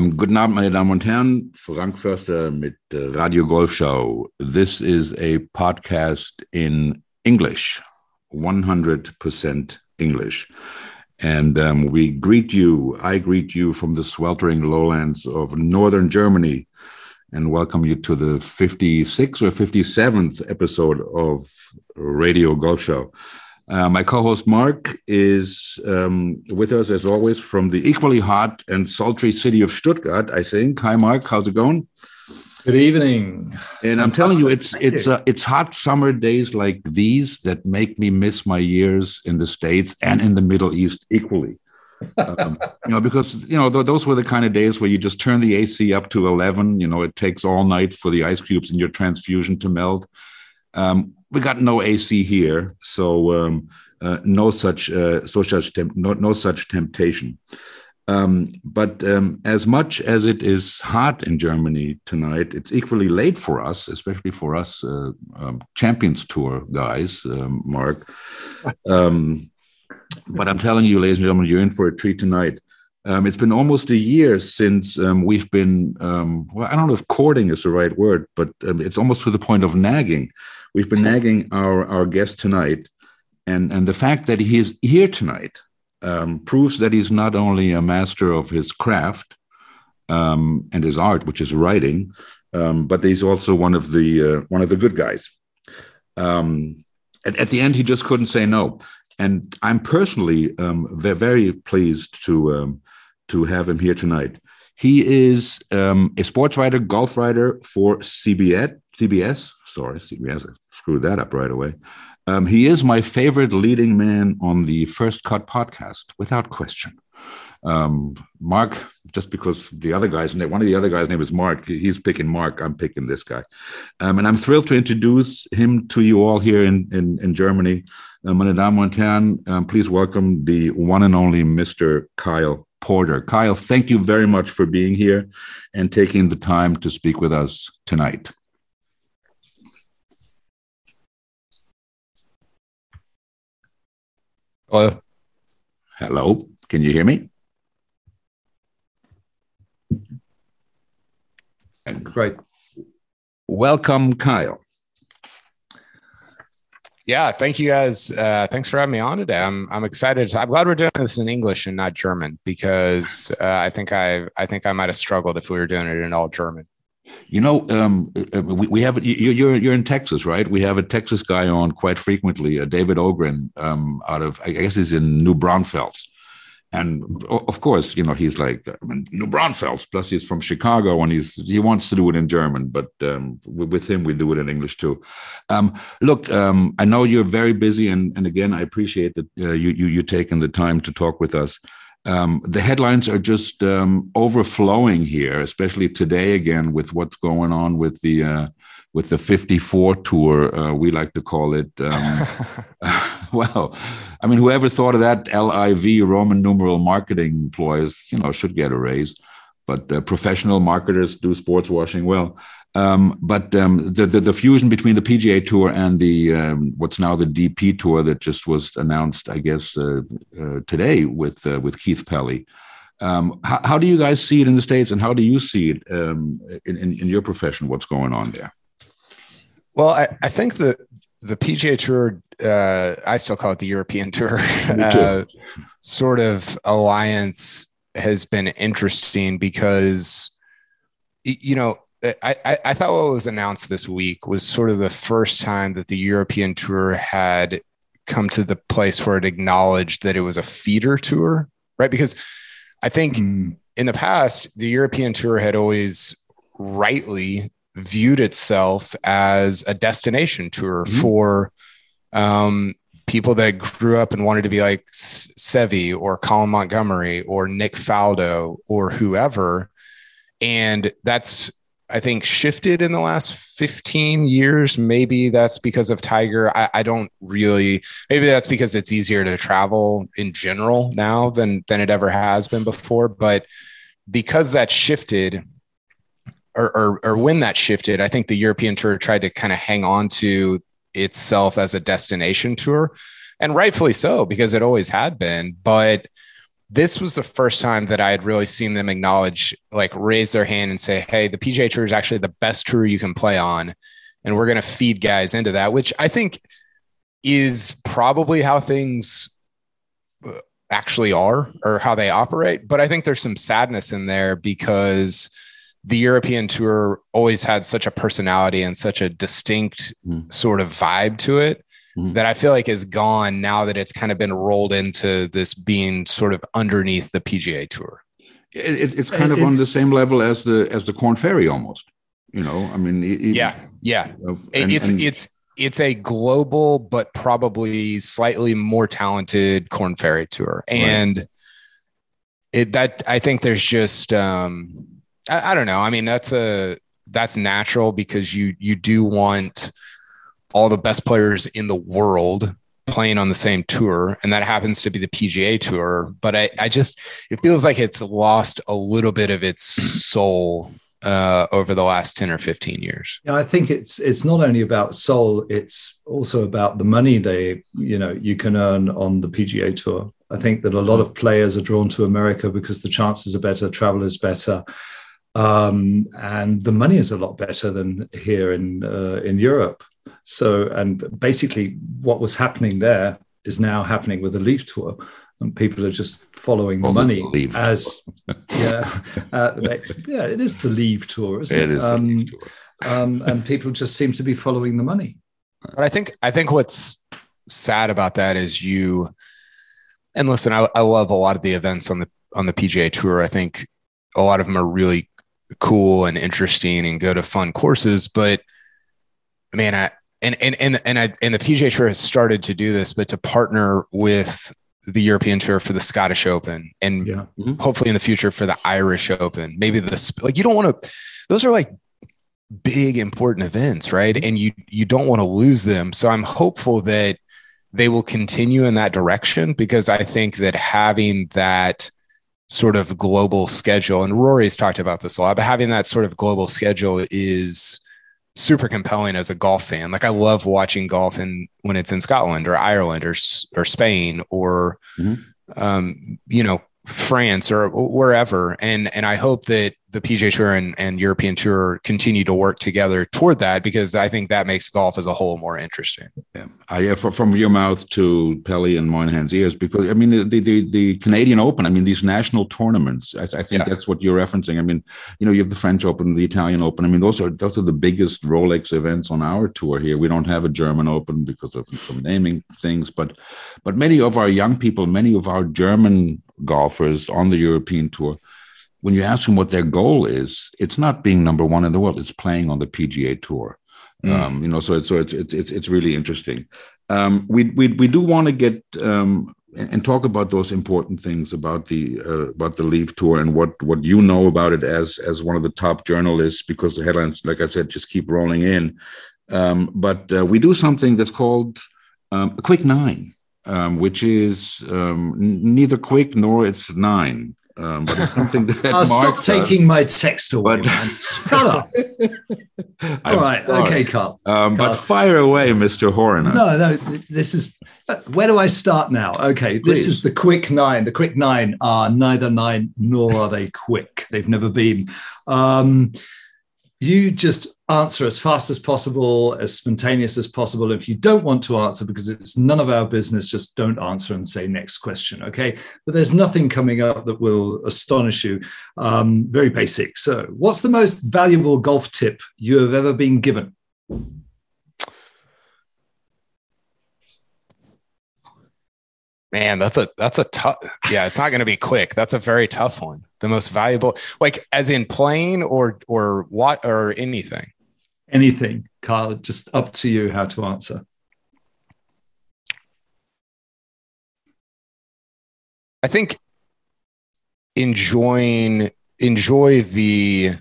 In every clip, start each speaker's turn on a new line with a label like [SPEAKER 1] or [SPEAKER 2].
[SPEAKER 1] Ähm, guten Abend, meine Damen und Herren. Frank Förster mit äh, Radio Golfschau. This is a podcast in English, 100% English. And um, we greet you, I greet you from the sweltering lowlands of northern Germany and welcome you to the 56th or 57th episode of Radio Golf Show. Uh, my co-host Mark is um, with us as always from the equally hot and sultry city of Stuttgart. I think. Hi, Mark. How's it going?
[SPEAKER 2] Good evening.
[SPEAKER 1] And I'm telling you, it's it's uh, it's hot summer days like these that make me miss my years in the states and in the Middle East equally. um, you know, because you know th- those were the kind of days where you just turn the AC up to 11. You know, it takes all night for the ice cubes in your transfusion to melt. Um, we got no AC here, so um, uh, no such uh, so such temp- no, no such temptation. Um, but um, as much as it is hot in Germany tonight, it's equally late for us, especially for us uh, um, Champions Tour guys, um, Mark. Um, but I'm telling you, ladies and gentlemen, you're in for a treat tonight. Um, it's been almost a year since um, we've been, um, well, I don't know if courting is the right word, but um, it's almost to the point of nagging. We've been nagging our, our guest tonight. And, and the fact that he is here tonight um, proves that he's not only a master of his craft um, and his art, which is writing, but he's also one of the, uh, one of the good guys. At, at, the end, he just couldn't say no and I'm personally um, very pleased to um, to have him here tonight. He is um, a sports writer, golf writer for CBS. CBS, sorry, CBS. I screwed that up right away. Um, he is my favorite leading man on the First Cut podcast, without question. Um, Mark, just because the other guy's name, one of the other guys' name is Mark. He's picking Mark. I'm picking this guy, um, and I'm thrilled to introduce him to you all here in in, in Germany. Uh, meine Damen und Herren, um, please welcome the one and only Mr. Kyle Porter. Kyle, thank you very much for being here and taking the time to speak with us tonight.
[SPEAKER 2] Hello.
[SPEAKER 1] Hello. Can you hear me?
[SPEAKER 2] Great.
[SPEAKER 1] Welcome, Kyle
[SPEAKER 3] yeah, thank you guys. Uh, thanks for having me on today. I'm I'm excited. I'm glad we're doing this in English and not German because uh, I think I I think I might have struggled if we were doing it in all German.
[SPEAKER 1] You know, um, uh, we, we have you're you're in Texas, right? We have a Texas guy on quite frequently, uh, David Ogren, um, out of I guess he's in New Braunfels, and of course, you know, he's like I mean, New Braunfels. Plus, he's from Chicago, and he's he wants to do it in German. But um, with him, we do it in English too. Um, look, um, I know you're very busy, and and again, I appreciate that uh, you you you taking the time to talk with us. Um, the headlines are just um, overflowing here, especially today again with what's going on with the uh, with the 54 tour, uh, we like to call it. Um, well, I mean, whoever thought of that LIV Roman numeral marketing employees, you know, should get a raise. But uh, professional marketers do sports washing well. Um, but um, the, the, the fusion between the PGA Tour and the um, what's now the DP Tour that just was announced, I guess, uh, uh, today with uh, with Keith Pelley. Um, how, how, do you guys see it in the states, and how do you see it um, in, in, in your profession? What's going on there?
[SPEAKER 3] Well, I, I think the the PGA Tour, uh, I still call it the European Tour, uh, sort of alliance has been interesting because, you know, I, I, I thought what was announced this week was sort of the first time that the European Tour had come to the place where it acknowledged that it was a feeder tour, right? Because I think mm. in the past, the European Tour had always rightly viewed itself as a destination tour mm-hmm. for um, people that grew up and wanted to be like Seve or Colin Montgomerie or Nick Faldo or whoever. And that's, I think, shifted in the last 15 years. Maybe that's because of Tiger. I, I don't really, maybe that's because it's easier to travel in general now than, than it ever has been before. But because that shifted, or, or, or when that shifted, I think the European tour tried to kind of hang on to itself as a destination tour, and rightfully so because it always had been. But this was the first time that I had really seen them acknowledge, like raise their hand and say, Hey, the PGA Tour is actually the best tour you can play on. And we're going to feed guys into that, which I think is probably how things uh, actually are or how they operate. But I think there's some sadness in there because the European tour always had such a personality and such a distinct mm. sort of vibe to it mm. that I feel like is gone now that it's kind of been rolled into this being sort of underneath the PGA tour.
[SPEAKER 1] It, it's kind of it's, on the same level as the as the Korn Ferry almost. You know, I mean, it,
[SPEAKER 3] yeah, yeah. You know, and, it's and, it's it's a global but probably slightly more talented Korn Ferry tour, and right. it that I think there's just um I, I don't know. I mean, that's a that's natural because you you do want all the best players in the world playing on the same tour and that happens to be the PGA tour. But I, I just it feels like it's lost a little bit of its soul uh, over the last 10 or 15 years.
[SPEAKER 2] Yeah i think it's it's not only about soul it's also about the money they you know you can earn on the pga tour. I think that a lot of players are drawn to america because the chances are better travel is better um, and the money is a lot better than here in uh, in Europe. So, and basically, what was happening there is now happening with the LIV Tour, and people are just following the money as yeah, uh, they, yeah. It is the Leave Tour, isn't it? It is um, um, and people just seem to be following the money.
[SPEAKER 3] But I think I think what's sad about that is you. And listen, I, I love a lot of the events on the on the PGA Tour. I think a lot of them are really cool and interesting and go to fun courses. But man, I and and and and I and the PGA Tour has started to do this, but to partner with the European Tour for the Scottish Open and yeah. mm-hmm. hopefully in the future for the Irish Open, maybe the like you don't want to. Those are like big important events, right? Mm-hmm. And you you don't want to lose them. So I'm hopeful that they will continue in that direction because I think that having that sort of global schedule, and Rory's talked about this a lot, but having that sort of global schedule is super compelling as a golf fan. Like I love watching golf in when it's in Scotland or Ireland or or Spain or mm-hmm. um, you know France or wherever. And and I hope that the PGA Tour and, and European Tour continue to work together toward that because I think that makes golf as a whole more interesting.
[SPEAKER 1] Yeah, uh, from your mouth to Pelley and Monahan's ears, because I mean the, the the Canadian Open. I mean these national tournaments. I, I think yeah. that's what you're referencing. I mean, you know, you have the French Open, the Italian Open. I mean, those are those are the biggest Rolex events on our tour here. We don't have a German Open because of some naming things, but but many of our young people, many of our German golfers on the European tour when you ask them what their goal is, it's not being number one in the world; it's playing on the PGA Tour. Mm. Um, you know, so it's so it's it's it's, it's really interesting. Um, we we we do want to get um, and talk about those important things about the uh, about the LIV Tour and what what you know about it as as one of the top journalists because the headlines, like I said, just keep rolling in. Um, but uh, we do something that's called um, a quick nine, um, which is um, neither quick nor it's nine. Um, but it's something that
[SPEAKER 2] I'll stop taking my text away. But... Shut up. All right, sorry. okay, Carl.
[SPEAKER 1] Um, Carl. But fire away, Mr. Horan.
[SPEAKER 2] No, no, this is. Where do I start now? Okay, Please. this is the quick nine. The quick nine are neither nine nor are they quick. They've never been. Um, you just answer as fast as possible, as spontaneous as possible. If you don't want to answer because it's none of our business, just don't answer and say next question. Okay. But there's nothing coming up that will astonish you. Um, very basic. So, what's the most valuable golf tip you have ever been given?
[SPEAKER 3] Man, that's a that's a tough. Yeah, it's not going to be quick. That's a very tough one. The most valuable, like as in playing or or what or anything
[SPEAKER 2] anything, Carl. Just up to you how to answer.
[SPEAKER 3] I think enjoying enjoy the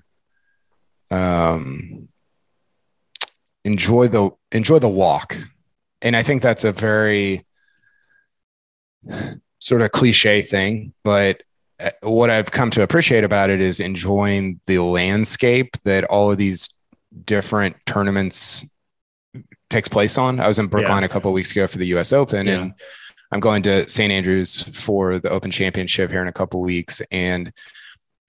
[SPEAKER 3] um enjoy the enjoy the walk and i think that's a very sort of cliche thing but uh, what i've come to appreciate about it is enjoying the landscape that all of these different tournaments takes place on. I was in Brookline yeah. a couple weeks ago for the U.S. Open, yeah. and I'm going to St. Andrews for the Open Championship here in a couple weeks, and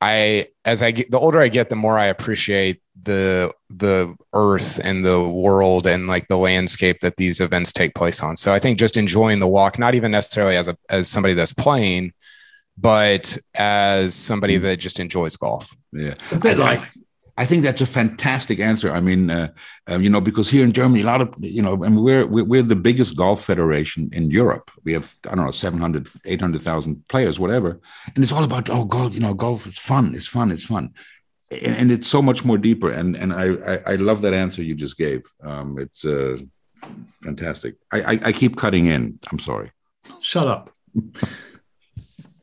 [SPEAKER 3] I as I get the older I get, the more I appreciate the the earth and the world and like the landscape that these events take place on. So I think just enjoying the walk, not even necessarily as a as somebody that's playing, but as somebody mm. that just enjoys golf.
[SPEAKER 1] Yeah, it's a bit like I think that's a fantastic answer. I mean, uh, um, you know, because here in Germany, a lot of, you know, I mean, we're, we're the biggest golf federation in Europe. We have, I don't know, 700, 800,000 players, whatever. And it's all about, oh, golf, you know, golf is fun. It's fun. It's fun. And, and it's so much more deeper. And, and I, I, I love that answer you just gave. Um, it's uh, fantastic. I, I, I keep cutting in. I'm sorry.
[SPEAKER 2] Shut up.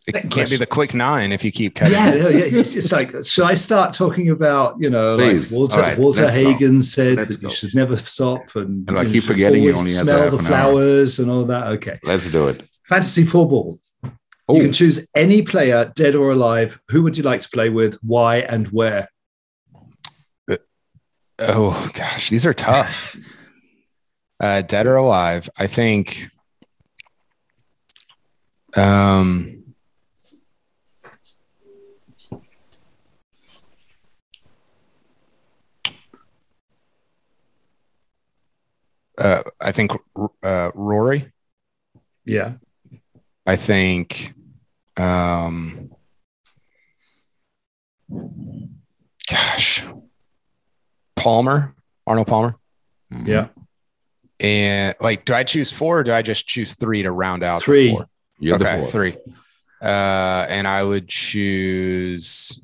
[SPEAKER 3] It can't question. be the quick nine if you keep cutting.
[SPEAKER 2] Yeah, yeah, yeah. It's like, should I start talking about, you know, Please. like Walter, right, Walter Hagen go. said let's that go. you should never stop, and,
[SPEAKER 1] and I keep forgetting you only
[SPEAKER 2] smell the flowers and all that. Okay,
[SPEAKER 1] let's do it.
[SPEAKER 2] Fantasy football. Ooh. You can choose any player, dead or alive. Who would you like to play with? Why and where?
[SPEAKER 3] Uh, oh gosh, these are tough. uh, dead or alive? I think. Um uh, I think uh, Rory.
[SPEAKER 2] Yeah.
[SPEAKER 3] I think. Um, gosh, Palmer, Arnold Palmer.
[SPEAKER 2] Mm-hmm. Yeah.
[SPEAKER 3] And like, do I choose four or do I just choose three to round out
[SPEAKER 2] three?
[SPEAKER 3] Four? okay, three. Uh, and I would choose.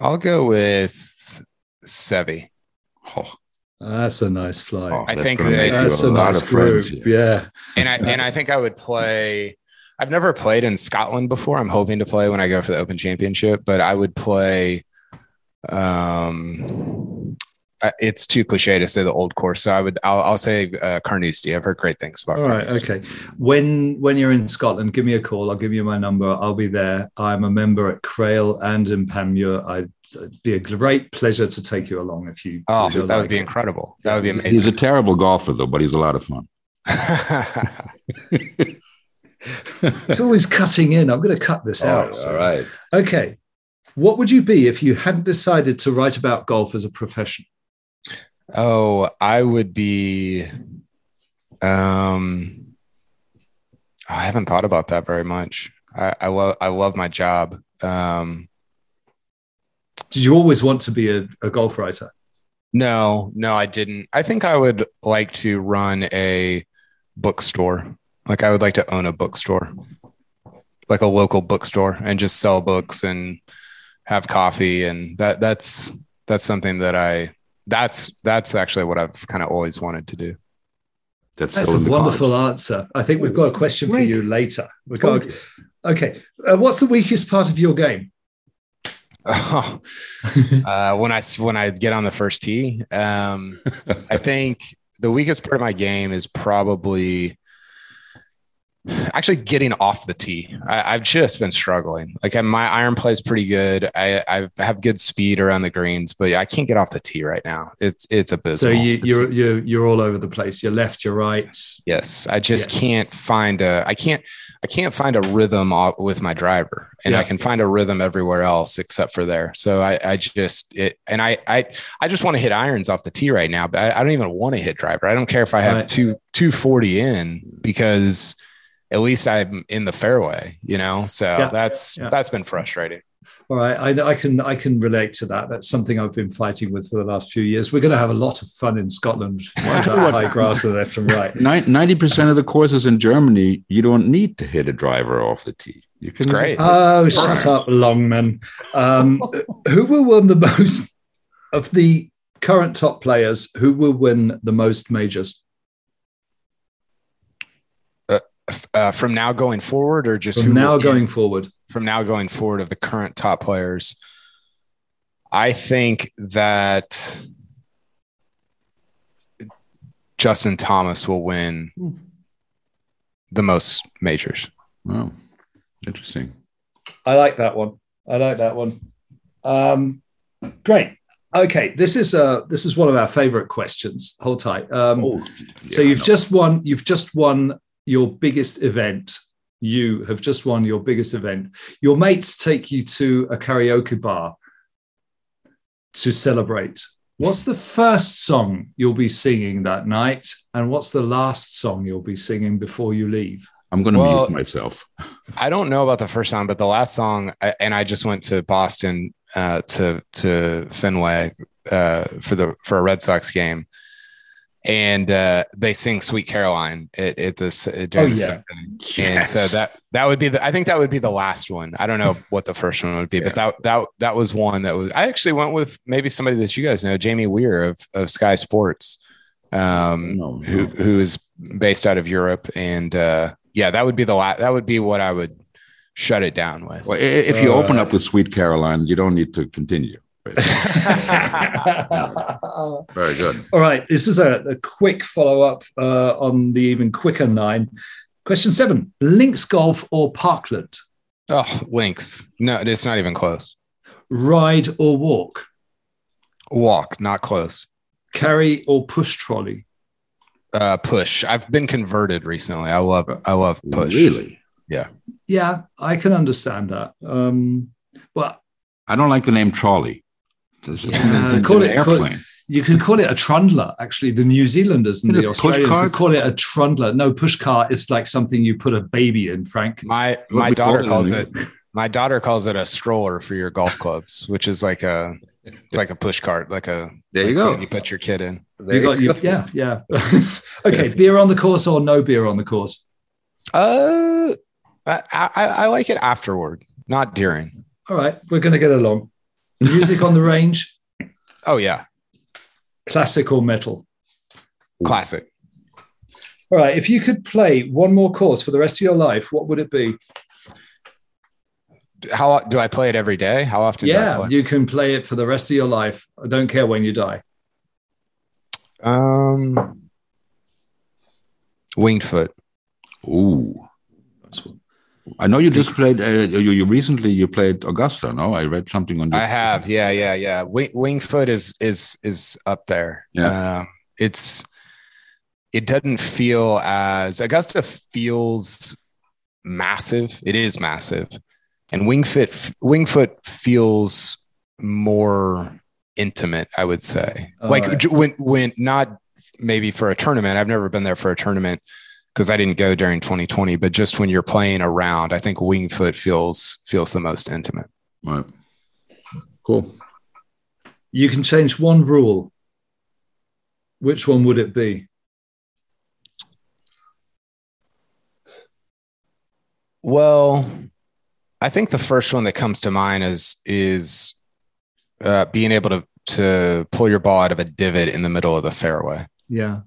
[SPEAKER 3] I'll go with Seve.
[SPEAKER 2] Oh, that's a nice flight. Oh,
[SPEAKER 3] I think that,
[SPEAKER 2] that's a, a nice group. Friends, yeah. yeah.
[SPEAKER 3] And I and I think I would play. I've never played in Scotland before. I'm hoping to play when I go for the Open Championship, but I would play. Um, it's too cliche to say the old course, so I would. I'll, I'll say uh, Carnoustie. I've heard great things about.
[SPEAKER 2] All right, okay. When when you're in Scotland, give me a call. I'll give you my number. I'll be there. I'm a member at Crail and in Panmure. I it'd be a great pleasure to take you along if you.
[SPEAKER 3] Oh, that like would be incredible. That would be amazing.
[SPEAKER 1] He's a terrible golfer, though, but he's a lot of fun.
[SPEAKER 2] it's always cutting in. I'm going to cut this out.
[SPEAKER 1] All right.
[SPEAKER 2] Okay. What would you be if you hadn't decided to write about golf as a profession?
[SPEAKER 3] Oh, I would be. Um, I haven't thought about that very much. I, I love I love my job. Um,
[SPEAKER 2] did you always want to be a, a golf writer?
[SPEAKER 3] No, no, I didn't. I think I would like to run a bookstore. Like I would like to own a bookstore, like a local bookstore, and just sell books and have coffee. And that that's that's something that I that's that's actually what I've kind of always wanted to do.
[SPEAKER 2] That's, that's a wonderful cards. answer. I think we've got a question Great. for you later. We've got, okay, uh, what's the weakest part of your game?
[SPEAKER 3] Oh, uh, when I when I get on the first tee, um, I think the weakest part of my game is probably actually getting off the tee. I, have just been struggling. Like my iron play is pretty good. I, I have good speed around the greens, but I can't get off the tee right now. It's it's abysmal.
[SPEAKER 2] So you, you're you're you're all over the place. You're left, you're right.
[SPEAKER 3] Yes, I just yes. can't find a. I can't I can't find a rhythm with my driver, and yeah. I can find a rhythm everywhere else except for there. So I I just it and I I I just want to hit irons off the tee right now, but I, I don't even want to hit driver. I don't care if I have right. two two forty in because at least I'm in the fairway, you know. So yeah. that's yeah. that's been frustrating.
[SPEAKER 2] All right, I, I, can I can relate to that. That's something I've been fighting with for the last few years. We're going to have a lot of fun in Scotland. high grass to the left and right.
[SPEAKER 1] Ninety percent of the courses in Germany, you don't need to hit a driver off the tee. You
[SPEAKER 3] can. Great.
[SPEAKER 2] Oh, shut up, Longman. Um, who will win the most of the current top players? Who will win the most majors?
[SPEAKER 3] Uh, from now going forward, or just
[SPEAKER 2] from now going forward?
[SPEAKER 3] From now going forward, of the current top players, I think that Justin Thomas will win the most majors.
[SPEAKER 1] Wow, interesting.
[SPEAKER 2] I like that one. I like that one. Um, great. Okay, this is uh this is one of our favorite questions. Hold tight. Um, oh, yeah, so you've just won. You've just won your biggest event. You have just won your biggest event. Your mates take you to a karaoke bar to celebrate. What's the first song you'll be singing that night? And what's the last song you'll be singing before you leave?
[SPEAKER 1] I'm going to well, mute myself.
[SPEAKER 3] I don't know about the first song, but the last song, and I just went to Boston uh, to to Fenway uh, for the for a Red Sox game, and uh, they sing "Sweet Caroline" at, at this uh, during oh, yeah. Yes. and so that that would be the I think that would be the last one. I don't know what the first one would be, yeah. but that that that was one that was. I actually went with maybe somebody that you guys know, Jamie Weir of of Sky Sports, um, no, no. who who is based out of Europe, and uh, yeah, that would be the last. That would be what I would shut it down with.
[SPEAKER 1] Well, if you uh, open up with Sweet Caroline, you don't need to continue. Very good.
[SPEAKER 2] All right. This is a, a quick follow up uh, on the even quicker nine. Question seven Links Golf or Parkland?
[SPEAKER 3] Oh, Links. No, it's not even close.
[SPEAKER 2] Ride or walk?
[SPEAKER 3] Walk, not close.
[SPEAKER 2] Carry or push trolley?
[SPEAKER 3] Uh, push. I've been converted recently. I love I love push.
[SPEAKER 1] Really?
[SPEAKER 3] Yeah.
[SPEAKER 2] Yeah, I can understand that. Um, but
[SPEAKER 1] I don't like the name trolley.
[SPEAKER 2] Yeah, call it airplane. Call, you can call it a trundler. Actually, the New Zealanders and Is the Australians call it a trundler. No, push cart is like something you put a baby in. Frank,
[SPEAKER 3] my my daughter calls it. My daughter calls it a stroller for your golf clubs, which is like a it's like a push cart, like a
[SPEAKER 1] there you
[SPEAKER 3] like
[SPEAKER 1] go.
[SPEAKER 3] You put your kid in.
[SPEAKER 2] There you, got you, yeah, yeah. okay, beer on the course or no beer on the course?
[SPEAKER 3] Uh, I, I, I like it afterward, not during.
[SPEAKER 2] All right, we're gonna get along. Music on the range.
[SPEAKER 3] Oh yeah.
[SPEAKER 2] Classical metal?
[SPEAKER 3] Classic.
[SPEAKER 2] All right. If you could play one more course for the rest of your life, what would it be?
[SPEAKER 3] How do I play it every day? How often?
[SPEAKER 2] Yeah, you can play it for the rest of your life. I don't care when you die.
[SPEAKER 3] Um, Winged Foot.
[SPEAKER 1] Ooh. I know you just played. Uh, you, you recently you played Augusta. No, I read something on.
[SPEAKER 3] I have. Yeah, yeah, yeah. Wing, Winged Foot is is is up there.
[SPEAKER 1] Yeah. Um,
[SPEAKER 3] it's. It doesn't feel as Augusta feels massive. It is massive, and Winged Foot Winged Foot feels more intimate. I would say, All like right. when when not maybe for a tournament. I've never been there for a tournament because I didn't go during 2020, but just when you're playing around, I think Winged Foot feels feels the most intimate.
[SPEAKER 1] Right. Cool.
[SPEAKER 2] You can change one rule. Which one would it be?
[SPEAKER 3] Well, I think the first one that comes to mind is is uh, being able to to pull your ball out of a divot in the middle of the fairway.
[SPEAKER 2] Yeah.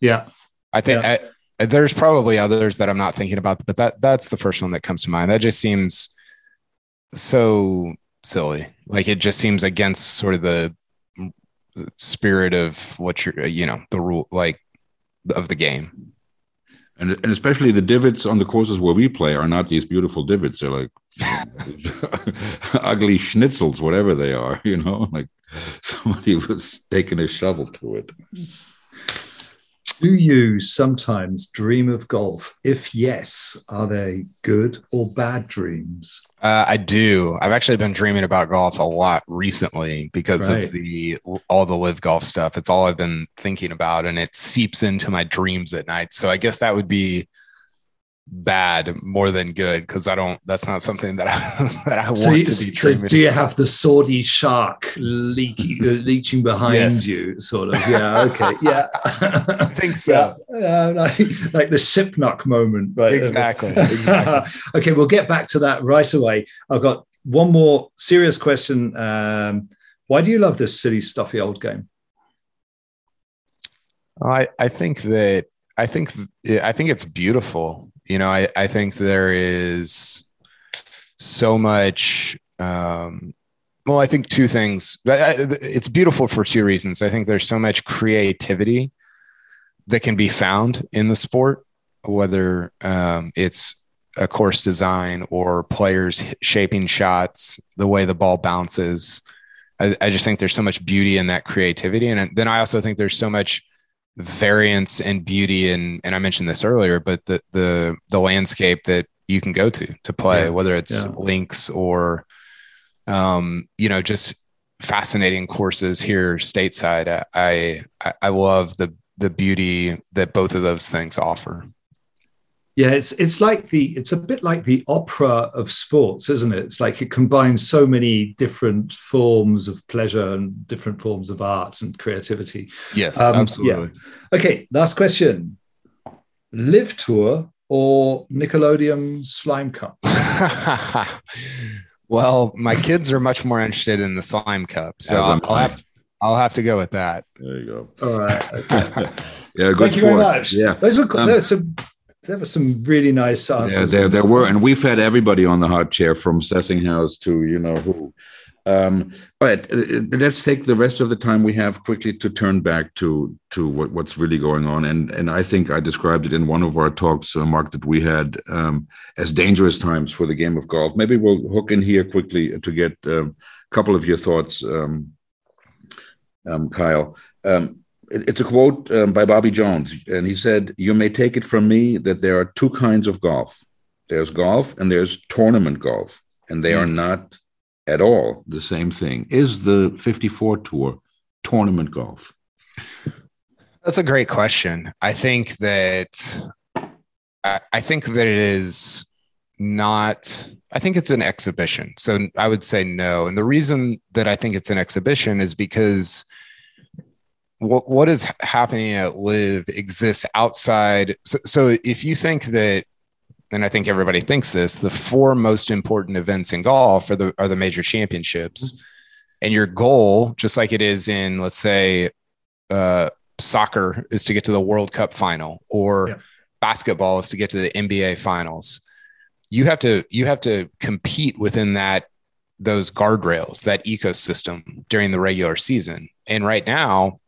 [SPEAKER 2] Yeah.
[SPEAKER 3] I think yeah. I, there's probably others that I'm not thinking about, but that that's the first one that comes to mind. That just seems so silly. Like it just seems against sort of the spirit of what you're, you know, the rule like of the game.
[SPEAKER 1] And, and especially the divots on the courses where we play are not these beautiful divots. They're like ugly schnitzels, whatever they are, you know, like somebody was taking a shovel to it.
[SPEAKER 2] Do you sometimes dream of golf? If yes, are they good or bad dreams?
[SPEAKER 3] Uh, I do. I've actually been dreaming about golf a lot recently because right. of the all the LIV golf stuff. It's all I've been thinking about, and it seeps into my dreams at night. So I guess that would be bad more than good because I don't. That's not something that I that I want
[SPEAKER 2] so
[SPEAKER 3] you, to be. So
[SPEAKER 2] do you have the Saudi shark leaking uh, leeching behind yes. you? Sort of. Yeah. Okay. Yeah.
[SPEAKER 3] I think so.
[SPEAKER 2] Yeah, like, like the Shipnuck moment. But
[SPEAKER 3] exactly. exactly.
[SPEAKER 2] okay, we'll get back to that right away. I've got one more serious question. Um, why do you love this silly, stuffy old game?
[SPEAKER 3] I I think that I think I think it's beautiful you know, I, I think there is so much. Um, well, I think two things. It's beautiful for two reasons. I think there's so much creativity that can be found in the sport, whether um, it's a course design or players shaping shots, the way the ball bounces. I, I, just think there's so much beauty in that creativity. And then I also think there's so much variance and beauty and and I mentioned this earlier, but the the the landscape that you can go to to play, yeah. whether it's yeah. links or um, you know, just fascinating courses here stateside. I I, I love the the beauty that both of those things offer.
[SPEAKER 2] Yeah, it's it's like the it's a bit like the opera of sports, isn't it? It's like it combines so many different forms of pleasure and different forms of art and creativity.
[SPEAKER 3] Yes, um, absolutely.
[SPEAKER 2] Yeah. Okay, last question: LIV Tour or Nickelodeon Slime Cup?
[SPEAKER 3] well, my kids are much more interested in the Slime Cup, so I'll, I'll have to, I'll have to go with that.
[SPEAKER 1] There you go.
[SPEAKER 2] All right.
[SPEAKER 1] Okay. yeah, good.
[SPEAKER 2] Thank sport. you very much.
[SPEAKER 1] Yeah,
[SPEAKER 2] those were um, there were some there were some really nice answers.
[SPEAKER 1] Yeah, there, there were, and we've had everybody on the hot chair from Sessinghaus to you know who. Um, but uh, uh, let's take the rest of the time we have quickly to turn back to to what, what's really going on. And and I think I described it in one of our talks, uh, Mark, that we had um, as dangerous times for the game of golf. Maybe we'll hook in here quickly to get um, a couple of your thoughts, um, um, Kyle. It's a quote um, by Bobby Jones, and he said, "You may take it from me that there are two kinds of golf. There's golf and there's tournament golf, and they mm. are hmm. not at all the same thing." Is the 54 Tour tournament golf?
[SPEAKER 3] That's a great question. I think that I, I think that it is not. I think it's an exhibition. So I would say no. And the reason that I think it's an exhibition is because what what is happening at LIV exists outside so, so if you think that and I think everybody thinks this, the four most important events in golf are the are the major championships. And your goal, just like it is in, let's say, uh, soccer, is to get to the World Cup final, or yeah. basketball is to get to the NBA finals. You have to you have to compete within that those guardrails, that ecosystem during the regular season. And right now,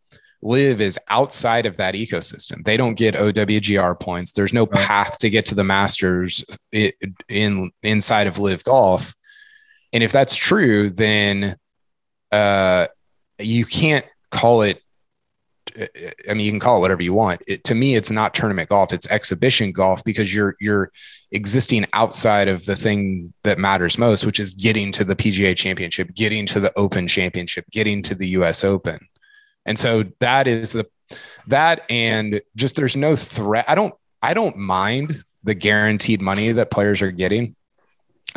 [SPEAKER 3] LIV is outside of that ecosystem. They don't get OWGR points. There's no right. path to get to the Masters in inside of LIV Golf. And if that's true, then uh, you can't call it. I mean, you can call it whatever you want. It, to me, it's not tournament golf; it's exhibition golf because you're you're existing outside of the thing that matters most, which is getting to the PGA Championship, getting to the Open Championship, getting to the U.S. Open. And so that is the that and just there's no threat. I don't I don't mind the guaranteed money that players are getting.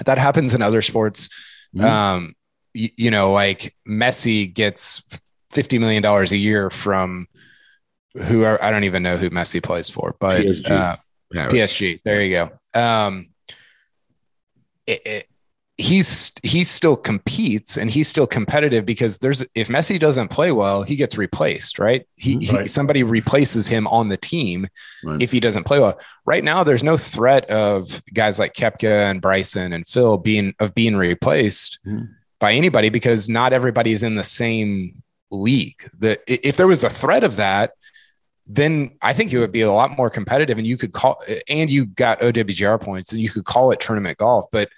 [SPEAKER 3] That happens in other sports. Mm-hmm. Um, you, you know, like Messi gets fifty million dollars a year from who are, I don't even know who Messi plays for, but PSG. Uh, PSG. There you go. Um, it, it, he's he still competes and he's still competitive because there's if Messi doesn't play well, he gets replaced, right? He, mm-hmm. right. he somebody replaces him on the team right. if he doesn't play well. Right now, there's no threat of guys like Koepka and Bryson and Phil being of being replaced mm-hmm. by anybody because not everybody is in the same league. The if there was the threat of that, then I think it would be a lot more competitive and you could call and you got OWGR points and you could call it tournament golf, but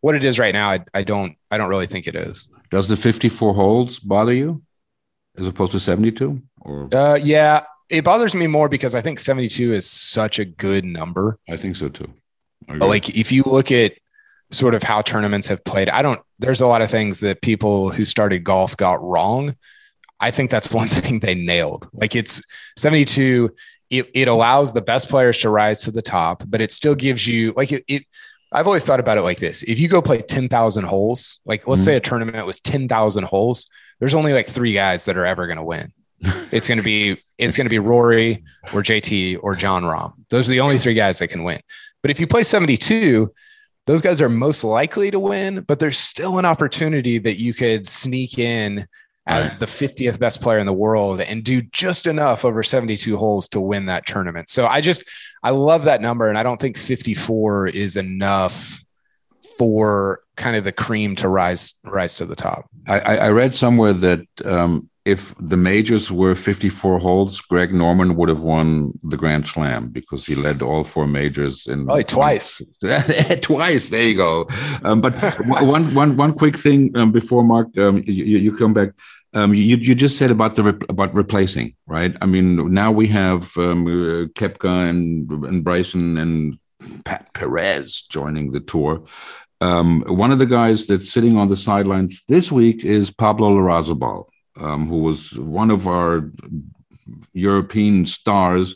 [SPEAKER 3] what it is right now, I, I don't I don't really think it is.
[SPEAKER 1] Does the 54 holes bother you as opposed to 72? Or
[SPEAKER 3] uh, yeah, it bothers me more because I think 72 is such a good number.
[SPEAKER 1] I think so too.
[SPEAKER 3] Like if you look at sort of how tournaments have played, I don't there's a lot of things that people who started golf got wrong. I think that's one thing they nailed. Like it's 72 it, it allows the best players to rise to the top, but it still gives you like it, it I've always thought about it like this. If you go play 10,000 holes, like let's mm-hmm. say a tournament was 10,000 holes, there's only like three guys that are ever going to win. It's going to be it's going to be Rory or JT or Jon Rahm. Those are the only three guys that can win. But if you play 72, those guys are most likely to win, but there's still an opportunity that you could sneak in as right. the 50th best player in the world and do just enough over 72 holes to win that tournament. So I just I love that number and I don't think 54 is enough for kind of the cream to rise rise to the top.
[SPEAKER 1] I, I read somewhere that um, if the majors were 54 holes, Greg Norman would have won the Grand Slam because he led all four majors in
[SPEAKER 3] oh, twice.
[SPEAKER 1] twice. There you go. Um, but one, one, one quick thing um, before Mark, um, you, you come back. Um, you you just said about the re- about replacing, right? I mean, now we have um, uh, Koepka and and Bryson and Pat Perez joining the tour. Um, one of the guys that's sitting on the sidelines this week is Pablo Larrazabal, um, who was one of our European stars,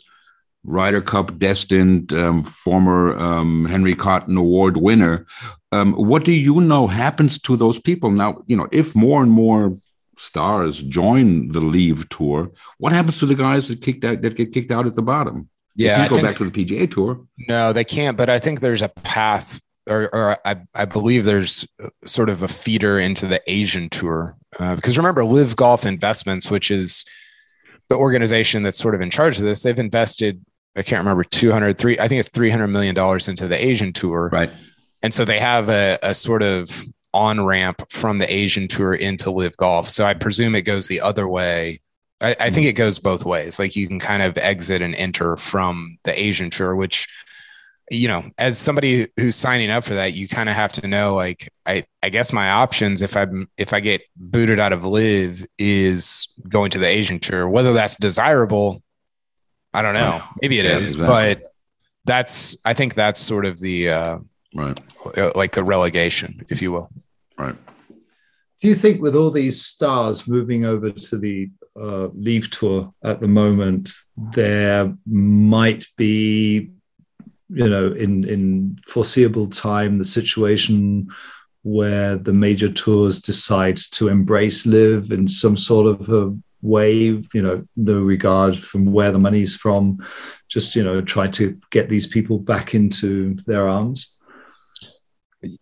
[SPEAKER 1] Ryder Cup destined, um, former um, Henry Cotton Award winner. Um, what do you know happens to those people now? You know, if more and more stars join the Leave Tour, what happens to the guys that kicked out that get kicked out at the bottom?
[SPEAKER 3] Yeah,
[SPEAKER 1] you go think, back to the PGA Tour.
[SPEAKER 3] No, they can't. But I think there's a path, or, or I, I believe there's sort of a feeder into the Asian Tour uh, because remember, LIV Golf Investments, which is the organization that's sort of in charge of this, they've invested. I can't remember 200, three, I think it's $300 million into the Asian tour.
[SPEAKER 1] Right.
[SPEAKER 3] And so they have a, a sort of on ramp from the Asian tour into LIV golf. So I presume it goes the other way I, I, think it goes both ways. Like you can kind of exit and enter from the Asian tour, which, you know, as somebody who's signing up for that, you kind of have to know, like, I, I guess my options if I'm if I get booted out of LIV is going to the Asian tour. Whether that's desirable, I don't know. Maybe it yeah, is, exactly. but that's I think that's sort of the uh,
[SPEAKER 1] right,
[SPEAKER 3] uh, like the relegation, if you will.
[SPEAKER 1] Right.
[SPEAKER 2] Do you think with all these stars moving over to the uh, LIV tour at the moment, there might be, you know, in in foreseeable time, the situation where the major tours decide to embrace LIV in some sort of a way, you know, no regard from where the money's from, just you know, try to get these people back into their arms.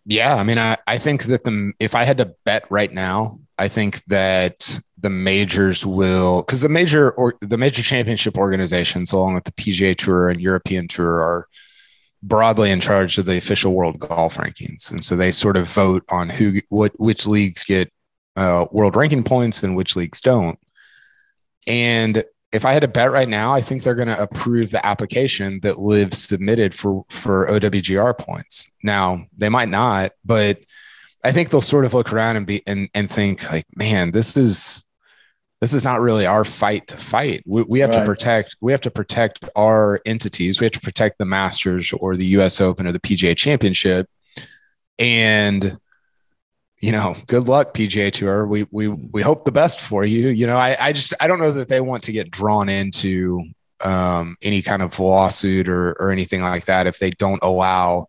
[SPEAKER 3] Yeah, I mean, I, I think that the if I had to bet right now, I think that the majors will because the major or the major championship organizations along with the PGA Tour and European Tour are broadly in charge of the official world golf rankings and so they sort of vote on who what which leagues get uh, world ranking points and which leagues don't and if I had to bet right now, I think they're going to approve the application that LIV submitted for for OWGR points. Now they might not, but I think they'll sort of look around and be and and think like, man, this is this is not really our fight to fight. We, we have right. to protect. We have to protect our entities. We have to protect the Masters or the U.S. Open or the PGA Championship. And you know, good luck, PGA Tour. We we we hope the best for you. You know, I I just I don't know that they want to get drawn into um, any kind of lawsuit or or anything like that if they don't allow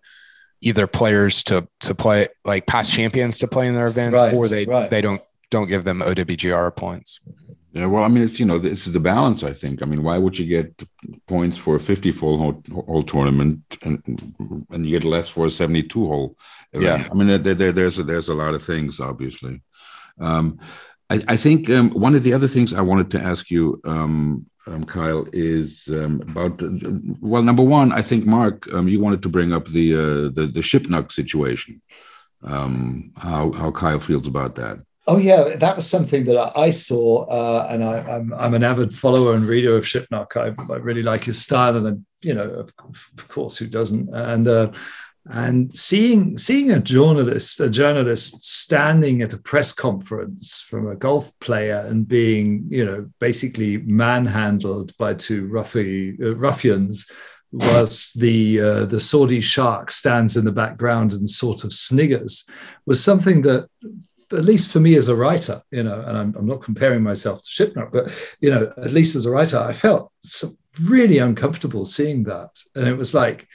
[SPEAKER 3] either players to to play like past champions to play in their events right, or they right. they don't don't give them OWGR points.
[SPEAKER 1] Yeah, well, I mean, it's you know, this is the balance. I think. I mean, why would you get points for a fifty-full hole, hole tournament and and you get less for a seventy-two hole? Event? Yeah, I mean, there, there, there's a, there's a lot of things, obviously. Um, I, I, think um, one of the other things I wanted to ask you, um, um Kyle, is um, about well, number one, I think Mark, um, you wanted to bring up the uh, the the Shipnuck situation. how how Kyle feels about that?
[SPEAKER 2] Oh yeah, that was something that I saw, uh, and I, am I'm, I'm an avid follower and reader of Shipnuck. I, I really like his style, and you know, of, of course, who doesn't? And uh, and seeing seeing a journalist a journalist standing at a press conference from a golf player and being you know basically manhandled by two ruffy, uh, ruffians was the uh, the Saudi shark stands in the background and sort of sniggers was something that at least for me as a writer, you know, and I'm, I'm not comparing myself to Shipnuck, but you know, at least as a writer, I felt really uncomfortable seeing that, and it was like,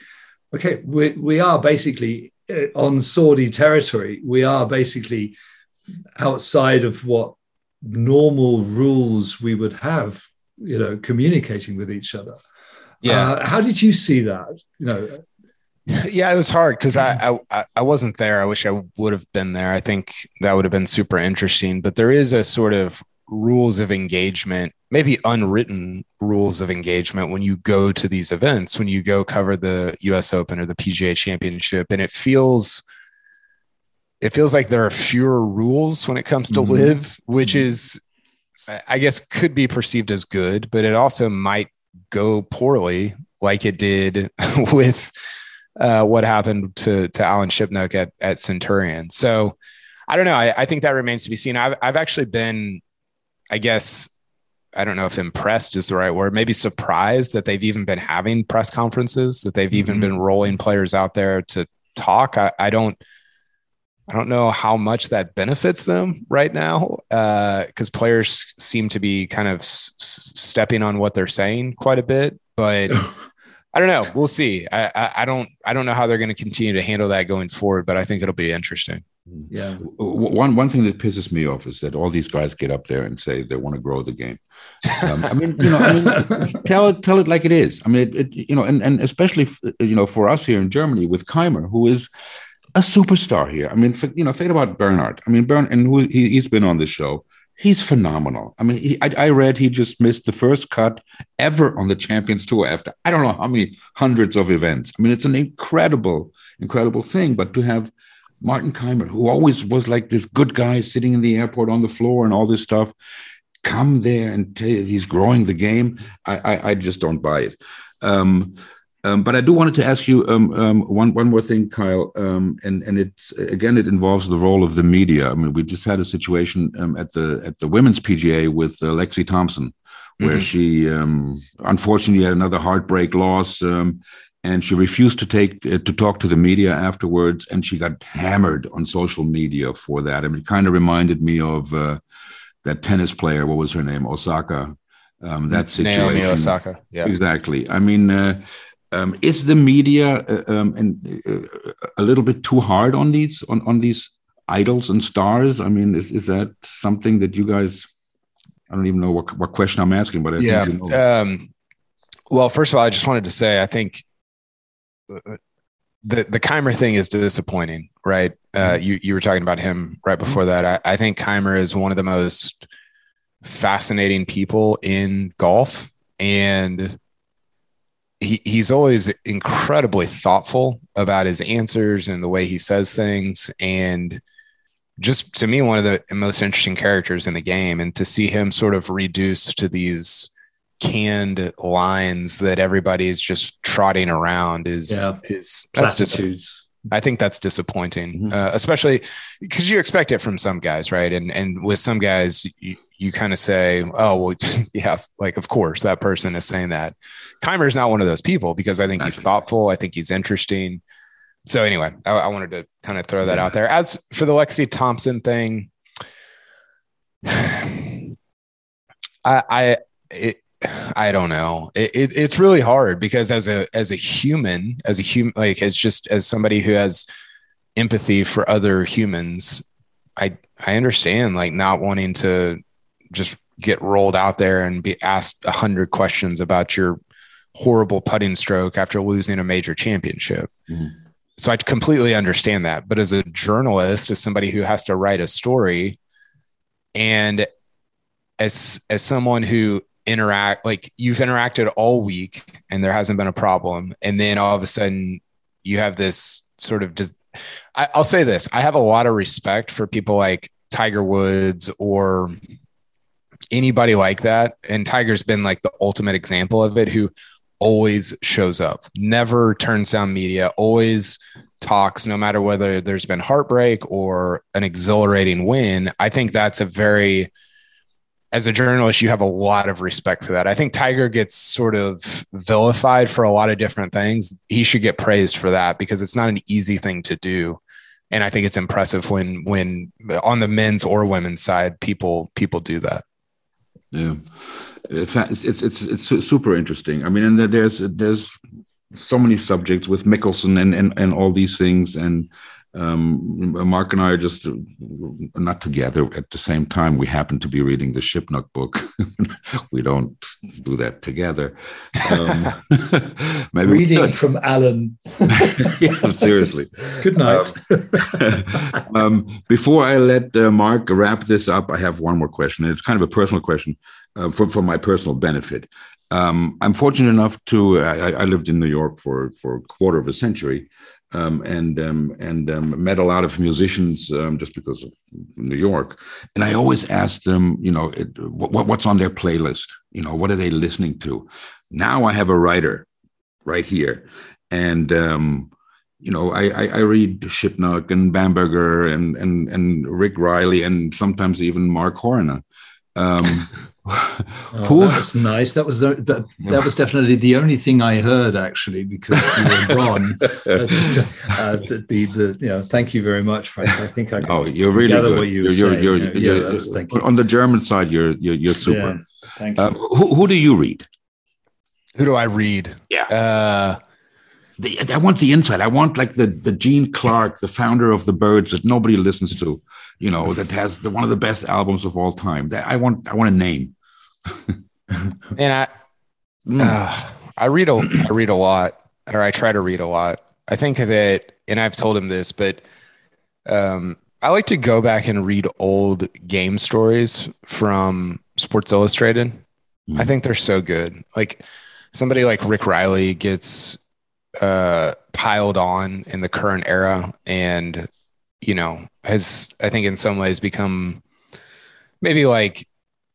[SPEAKER 2] okay, we we are basically uh, on Saudi territory. We are basically outside of what normal rules we would have, you know, communicating with each other. Yeah. Uh, how did you see that? You know,
[SPEAKER 3] yeah, it was hard because I, I I wasn't there. I wish I would have been there. I think that would have been super interesting. But there is a sort of rules of engagement, maybe unwritten rules of engagement when you go to these events, when you go cover the US Open or the PGA Championship. And it feels it feels like there are fewer rules when it comes to mm-hmm. LIV, which mm-hmm. is I guess could be perceived as good, but it also might go poorly like it did with uh, what happened to to Alan Shipnuck at at Centurion. So I don't know. I, I think that remains to be seen. I've I've actually been I guess I don't know if impressed is the right word, maybe surprised that they've even been having press conferences, that they've mm-hmm. even been rolling players out there to talk. I, I, don't I don't know how much that benefits them right now because uh, players seem to be kind of s- stepping on what they're saying quite a bit. But I don't know. We'll see. I, I, I don't I don't know how they're going to continue to handle that going forward, but I think it'll be interesting.
[SPEAKER 2] Yeah.
[SPEAKER 1] One one thing that pisses me off is that all these guys get up there and say they want to grow the game. Um, I mean, you know, I mean, tell it tell it like it is. I mean, it, it, you know, and and especially you know for us here in Germany with Kaymer, who is a superstar here. I mean, for, you know, think about Bernhard. I mean, Bern and who he, he's been on the show. He's phenomenal. I mean, he, I, I read he just missed the first cut ever on the Champions Tour after I don't know how many hundreds of events. I mean, it's an incredible, incredible thing. But to have Martin Kaymer, who always was like this good guy sitting in the airport on the floor and all this stuff, come there and tell you he's growing the game. I, I, I just don't buy it. Um, um, but I do wanted to ask you um, um, one one more thing, Kyle, um, and and it again it involves the role of the media. I mean, we just had a situation um, at the at the women's PGA with uh, Lexi Thompson, where mm-hmm. she um, unfortunately had another heartbreak loss, and she refused to take uh, to talk to the media afterwards and she got hammered on social media for that. I mean, it kind of reminded me of uh, that tennis player what was her name? Osaka. Um, that situation.
[SPEAKER 3] Naomi osaka yeah.
[SPEAKER 1] Exactly. I mean uh, um, is the media uh, um, and uh, a little bit too hard on these on, on these idols and stars i mean is, is that something that you guys i don't even know what, what question i'm asking but I
[SPEAKER 3] yeah you know. um, well first of all i just wanted to say i think the the Kaymer thing is disappointing, right? Uh, mm-hmm. you you were talking about him right mm-hmm. before that. I, I think Kaymer is one of the most fascinating people in golf, and he he's always incredibly thoughtful about his answers and the way he says things, and just to me, one of the most interesting characters in the game. And to see him sort of reduced to these canned lines that everybody is just trotting around is yeah. is
[SPEAKER 2] that's just
[SPEAKER 3] I think that's disappointing, mm-hmm. uh, especially because you expect it from some guys, right? And and with some guys, you, you kind of say, "Oh, well, yeah, like of course that person is saying that." Kaymer is not one of those people because I think he's thoughtful. I think he's interesting. So anyway, I, I wanted to kind of throw that yeah. out there. As for the Lexi Thompson thing, I, I it, I don't know. It, it, it's really hard because as a as a human, as a human, like as just as somebody who has empathy for other humans, I I understand like not wanting to just get rolled out there and be asked a hundred questions about your horrible putting stroke after losing a major championship. Mm-hmm. So I completely understand that. But as a journalist, as somebody who has to write a story, and as as someone who interact like you've interacted all week and there hasn't been a problem. And then all of a sudden you have this sort of just I, i'll say this i have a lot of respect for people like tiger woods or anybody like that. And tiger's been like the ultimate example of it who always shows up never turns down media always talks no matter whether there's been heartbreak or an exhilarating win. I think that's a very as a journalist, you have a lot of respect for that. I think Tiger gets sort of vilified for a lot of different things. He should get praised for that because it's not an easy thing to do. And I think it's impressive when when on the men's or women's side, people people do that.
[SPEAKER 1] Yeah, it's it's it's, it's super interesting. I mean, and there's there's so many subjects with Mickelson and and and all these things and um, Mark and I are just not together at the same time. We happen to be reading the Shipnuck book. we don't do that together. Um,
[SPEAKER 2] maybe reading from Alan.
[SPEAKER 1] yeah, seriously.
[SPEAKER 2] Good night.
[SPEAKER 1] Um, um, before I let uh, Mark wrap this up, I have one more question. It's kind of a personal question uh, for, for my personal benefit. Um, I'm fortunate enough to. I, I, lived in New York for for a quarter of a century, um, and um, and um, met a lot of musicians um, just because of New York. And I always asked them, you know, it, what, what's on their playlist? You know, what are they listening to? Now I have a writer right here, and um, you know, I, I, I read Shipnuck and Bamberger and and and Rick Reilly and sometimes even Mark Horner.
[SPEAKER 2] Oh, that was nice. That was the, that, that was definitely the only thing I heard actually because you were gone. uh, just, uh, the, the, the you know thank you very much, Frank. I think I
[SPEAKER 1] oh you're really good. What you you're, you're, you're, you're, you're on the German side. You're you're, you're super. Yeah,
[SPEAKER 2] thank you. Uh,
[SPEAKER 1] who, who do you read?
[SPEAKER 3] Who do I read?
[SPEAKER 1] Yeah. Uh, the, I want the inside. I want like the the Gene Clark, the founder of the Byrds, that nobody listens to. You know, that has the, one of the best albums of all time. That I want. I want a name.
[SPEAKER 3] and I, mm. uh, I read a, I read a lot, or I try to read a lot. I think that, and I've told him this, but um, I like to go back and read old game stories from Sports Illustrated. Mm. I think they're so good. Like somebody like Rick Reilly gets uh, piled on in the current era and, you know, has, I think, in some ways become maybe like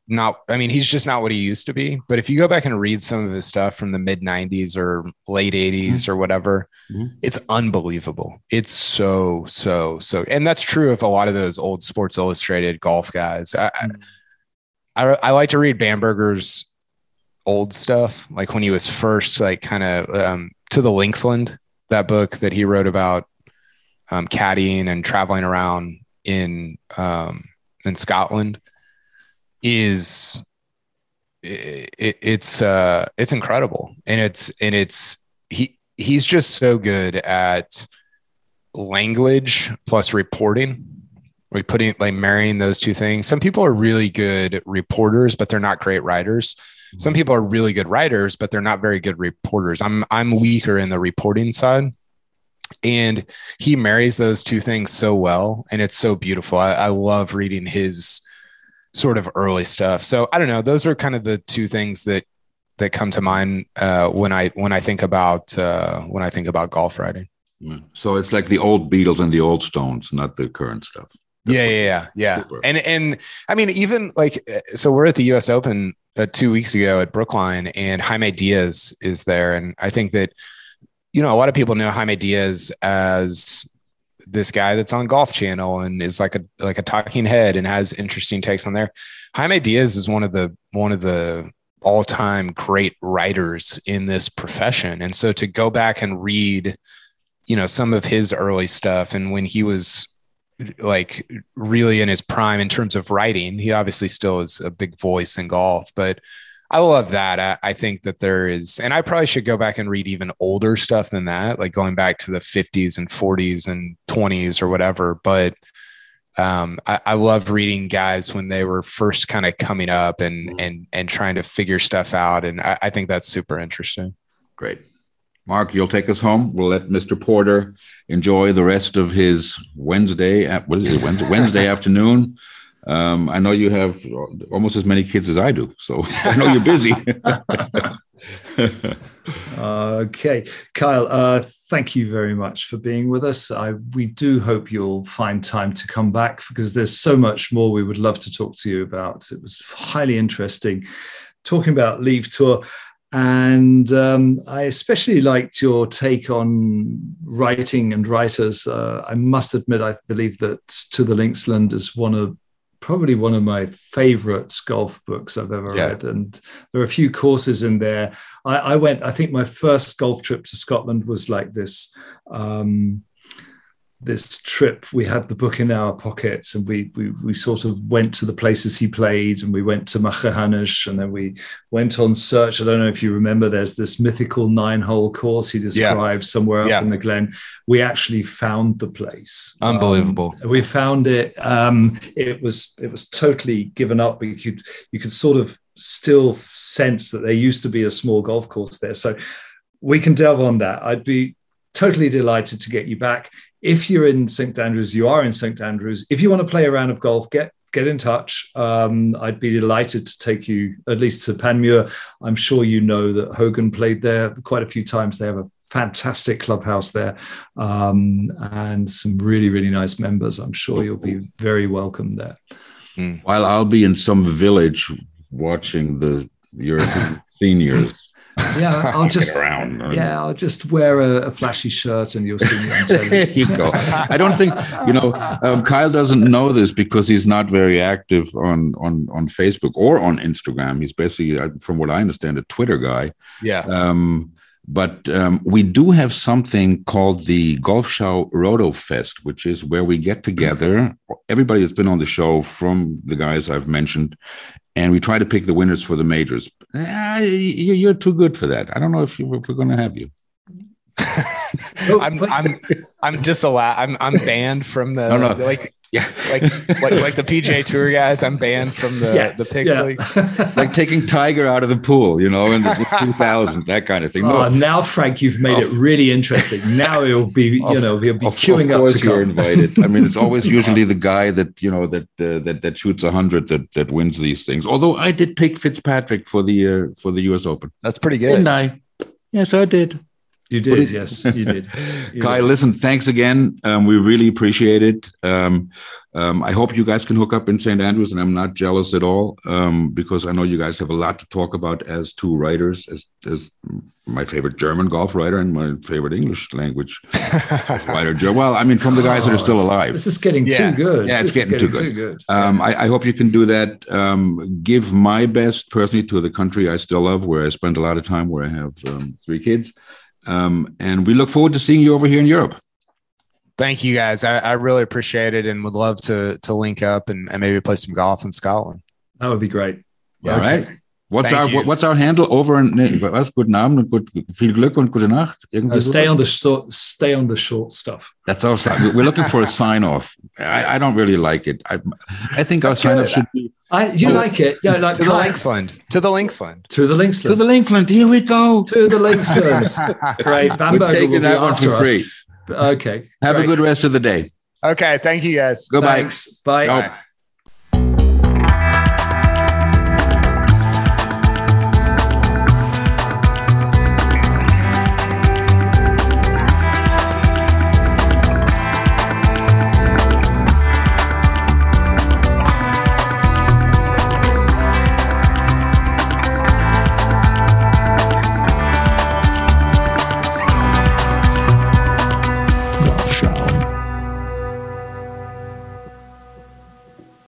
[SPEAKER 3] not, I mean, he's just not what he used to be. But if you go back and read some of his stuff from the mid 90s or late 80s mm-hmm. or whatever, mm-hmm. it's unbelievable. It's so, so, so. And that's true of a lot of those old Sports Illustrated golf guys. I, mm-hmm. I, I, like to read Bamberger's old stuff, like when he was first, like kind of um, to the Linksland, that book that he wrote about um, caddying and traveling around in um, in Scotland is it, it's uh, it's incredible, and it's and it's he he's just so good at language plus reporting like putting like marrying those two things some people are really good reporters but they're not great writers some people are really good writers, but they're not very good reporters. I'm I'm weaker in the reporting side. And he marries those two things so well, and it's so beautiful. I, I love reading his sort of early stuff. So I don't know; those are kind of the two things that that come to mind uh, when I when I think about uh, when I think about golf writing.
[SPEAKER 1] So it's like the old Beatles and the old Stones, not the current stuff.
[SPEAKER 3] That's yeah, yeah, yeah, yeah. And and I mean, even like so, we're at the U.S. Open uh, two weeks ago at Brookline, and Jaime Diaz is there, and I think that you know a lot of people know Jaime Diaz as this guy that's on Golf Channel and is like a like a talking head and has interesting takes on there. Jaime Diaz is one of the one of the all time great writers in this profession, and so to go back and read, you know, some of his early stuff and when he was like really in his prime in terms of writing. He obviously still is a big voice in golf, but I love that. I, I, think that there is, and I probably should go back and read even older stuff than that, like going back to the 50s and 40s and 20s or whatever. But um, I, I love reading guys when they were first kind of coming up and mm-hmm. and and trying to figure stuff out, and I, I think that's super interesting.
[SPEAKER 1] Great. Mark, you'll take us home. We'll let Mr. Porter enjoy the rest of his Wednesday. What is it? Wednesday, Wednesday afternoon. Um, I know you have almost as many kids as I do, so I know you're busy.
[SPEAKER 2] okay, Kyle. Uh, thank you very much for being with us. I, we do hope you'll find time to come back because there's so much more we would love to talk to you about. It was highly interesting talking about LIV Tour. And um, I especially liked your take on writing and writers. Uh, I must admit, I believe that To the Linksland is one of probably one of my favorite golf books I've ever yeah. read. And there are a few courses in there. I, I, went, I think my first golf trip to Scotland was like this. Um, this trip we had the book in our pockets and we, we we sort of went to the places he played and we went to Machrihanish and then we went on search. I don't know if you remember there's this mythical nine hole course he described yeah. somewhere up yeah. in the glen. We actually found the place.
[SPEAKER 3] Unbelievable.
[SPEAKER 2] um, we found it um, it was it was totally given up. But you could you could sort of still sense that there used to be a small golf course there. So we can delve on that. I'd be totally delighted to get you back if you're in St Andrews, you are in St Andrews. If you want to play a round of golf, get get in touch. Um, I'd be delighted to take you at least to Panmure. I'm sure you know that Hogan played there quite a few times. They have a fantastic clubhouse there um, and some really really nice members. I'm sure you'll be very welcome there.
[SPEAKER 1] Mm. While I'll be in some village watching the European seniors
[SPEAKER 2] Yeah, I'll just
[SPEAKER 1] around.
[SPEAKER 2] yeah, I'll just wear a, a flashy shirt and you'll see me on
[SPEAKER 1] there you go. I don't think you know. Um, Kyle doesn't know this because he's not very active on on on Facebook or on Instagram. He's basically, uh, from what I understand, a Twitter guy.
[SPEAKER 3] Yeah.
[SPEAKER 1] Um, but um, we do have something called the Golf Show Roto Fest, which is where we get together. Everybody that's been on the show, from the guys I've mentioned, and we try to pick the winners for the majors. Ah, you- you're too good for that. I don't know if, you, if we're going to have you.
[SPEAKER 3] I'm I'm I'm disallowed. I'm I'm banned from the
[SPEAKER 1] No, no.
[SPEAKER 3] like
[SPEAKER 1] Yeah,
[SPEAKER 3] like like like the PJ Tour guys. I'm banned from the
[SPEAKER 2] Yeah,
[SPEAKER 3] the picks
[SPEAKER 2] yeah.
[SPEAKER 3] league.
[SPEAKER 1] like taking Tiger out of the pool, you know, in the 2000, that kind of thing.
[SPEAKER 2] Oh,
[SPEAKER 1] No,
[SPEAKER 2] now Frank, you've made it really interesting. Now it'll be, you know, he'll be
[SPEAKER 1] of,
[SPEAKER 2] queuing
[SPEAKER 1] of
[SPEAKER 2] up to
[SPEAKER 1] you're
[SPEAKER 2] come.
[SPEAKER 1] invited. I mean, it's always usually the guy that you know that uh, that that shoots a hundred that that wins these things. Although I did pick Fitzpatrick for the uh, for the U.S. Open,
[SPEAKER 3] That's pretty good, didn't.
[SPEAKER 1] I? Yes, I did.
[SPEAKER 2] You did,
[SPEAKER 1] is-
[SPEAKER 2] yes, you did. You
[SPEAKER 1] Kai,
[SPEAKER 2] did.
[SPEAKER 1] listen, thanks again. Um, we really appreciate it. Um, um, I hope you guys can hook up in St. Andrews, and I'm not jealous at all um, because I know you guys have a lot to talk about as two writers, as, as my favorite German golf writer and my favorite English language writer. Well, I mean, from the guys that are still
[SPEAKER 2] Oh,
[SPEAKER 1] alive.
[SPEAKER 2] This is getting
[SPEAKER 3] Yeah.
[SPEAKER 2] too good.
[SPEAKER 1] Yeah, it's
[SPEAKER 2] This is
[SPEAKER 1] getting too
[SPEAKER 2] good.
[SPEAKER 1] Um, I, I hope you can do that. Um, give my best personally to the country I still love, where I spend a lot of time, where I have um, three kids. Um, and we look forward to seeing you over here in Europe.
[SPEAKER 3] Thank you guys. I, I really appreciate it and would love to to link up and, and maybe play some golf in Scotland.
[SPEAKER 2] That would be great.
[SPEAKER 1] All right. What's
[SPEAKER 3] Thank
[SPEAKER 1] our
[SPEAKER 3] you.
[SPEAKER 1] what's our handle over and nee, was guten Abend und gut, viel Glück und gute Nacht. Irgendwie
[SPEAKER 2] Uh, stay on the short, stay on the short stuff.
[SPEAKER 1] That's our sign. We're looking for a sign off. I, I don't really like it. I I think our
[SPEAKER 3] That's
[SPEAKER 1] sign off should be
[SPEAKER 2] I, you
[SPEAKER 1] Oh,
[SPEAKER 2] like it? Yeah, like
[SPEAKER 3] To the
[SPEAKER 2] Kai-
[SPEAKER 3] Linksland. To the Linksland.
[SPEAKER 2] to the Linksland.
[SPEAKER 1] to the Linksland. Here we go.
[SPEAKER 2] to the Linksland. Great.
[SPEAKER 1] We're
[SPEAKER 2] Bamberger will
[SPEAKER 1] taking that one
[SPEAKER 2] after
[SPEAKER 1] for
[SPEAKER 2] us.
[SPEAKER 1] free.
[SPEAKER 2] Okay.
[SPEAKER 1] Have
[SPEAKER 2] great.
[SPEAKER 1] a good rest of the day.
[SPEAKER 3] okay. Thank you guys.
[SPEAKER 1] Goodbye.
[SPEAKER 2] Thanks. Bye.
[SPEAKER 1] Ciao.
[SPEAKER 3] Bye.